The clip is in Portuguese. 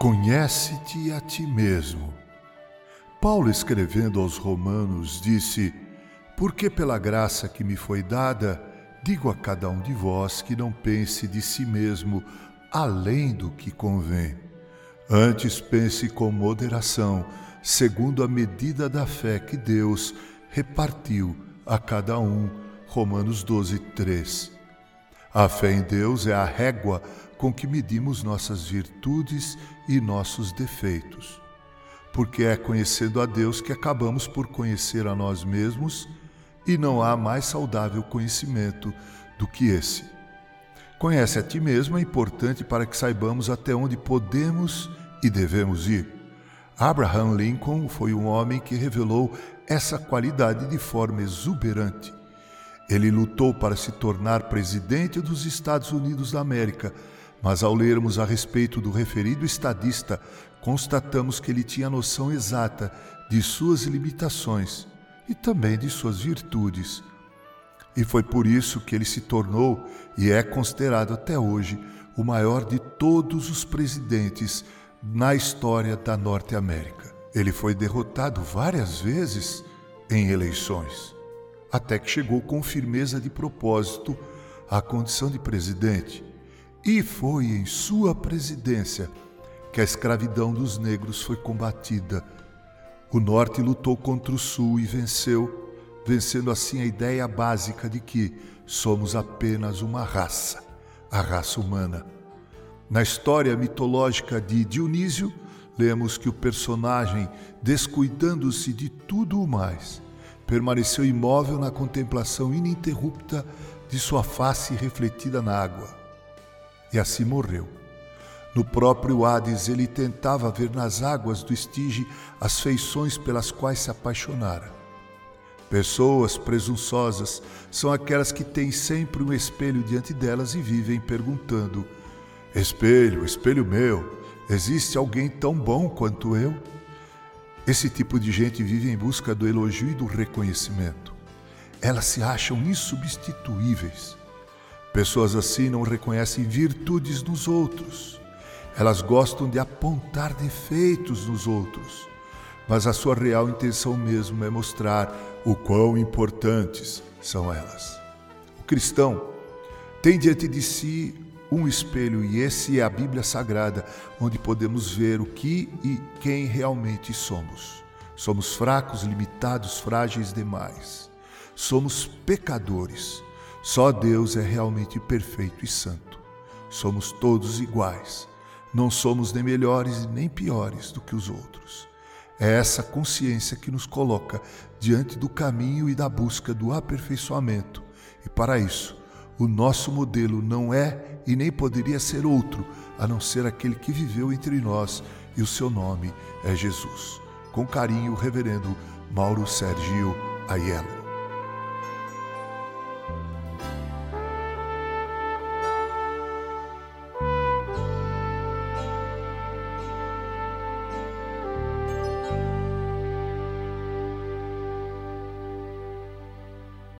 Conhece-te a ti mesmo. Paulo, escrevendo aos Romanos, disse: Porque pela graça que me foi dada, digo a cada um de vós que não pense de si mesmo além do que convém. Antes pense com moderação, segundo a medida da fé que Deus repartiu a cada um. Romanos 12, 3. A fé em Deus é a régua com que medimos nossas virtudes e nossos defeitos. Porque é conhecendo a Deus que acabamos por conhecer a nós mesmos e não há mais saudável conhecimento do que esse. Conhece a ti mesmo é importante para que saibamos até onde podemos e devemos ir. Abraham Lincoln foi um homem que revelou essa qualidade de forma exuberante. Ele lutou para se tornar presidente dos Estados Unidos da América, mas ao lermos a respeito do referido estadista, constatamos que ele tinha noção exata de suas limitações e também de suas virtudes. E foi por isso que ele se tornou e é considerado até hoje o maior de todos os presidentes na história da Norte América. Ele foi derrotado várias vezes em eleições até que chegou com firmeza de propósito à condição de presidente. E foi em sua presidência que a escravidão dos negros foi combatida. O Norte lutou contra o Sul e venceu, vencendo assim a ideia básica de que somos apenas uma raça, a raça humana. Na história mitológica de Dionísio, lemos que o personagem, descuidando-se de tudo o mais, permaneceu imóvel na contemplação ininterrupta de sua face refletida na água. E assim morreu. No próprio Hades, ele tentava ver nas águas do Estige as feições pelas quais se apaixonara. Pessoas presunçosas são aquelas que têm sempre um espelho diante delas e vivem perguntando: Espelho, espelho meu, existe alguém tão bom quanto eu? Esse tipo de gente vive em busca do elogio e do reconhecimento. Elas se acham insubstituíveis. Pessoas assim não reconhecem virtudes nos outros. Elas gostam de apontar defeitos nos outros. Mas a sua real intenção mesmo é mostrar o quão importantes são elas. O cristão tem diante de si um espelho e esse é a Bíblia Sagrada, onde podemos ver o que e quem realmente somos. Somos fracos, limitados, frágeis demais. Somos pecadores. Só Deus é realmente perfeito e santo. Somos todos iguais. Não somos nem melhores nem piores do que os outros. É essa consciência que nos coloca diante do caminho e da busca do aperfeiçoamento. E para isso, o nosso modelo não é e nem poderia ser outro a não ser aquele que viveu entre nós e o seu nome é Jesus. Com carinho, Reverendo Mauro Sergio Aiello.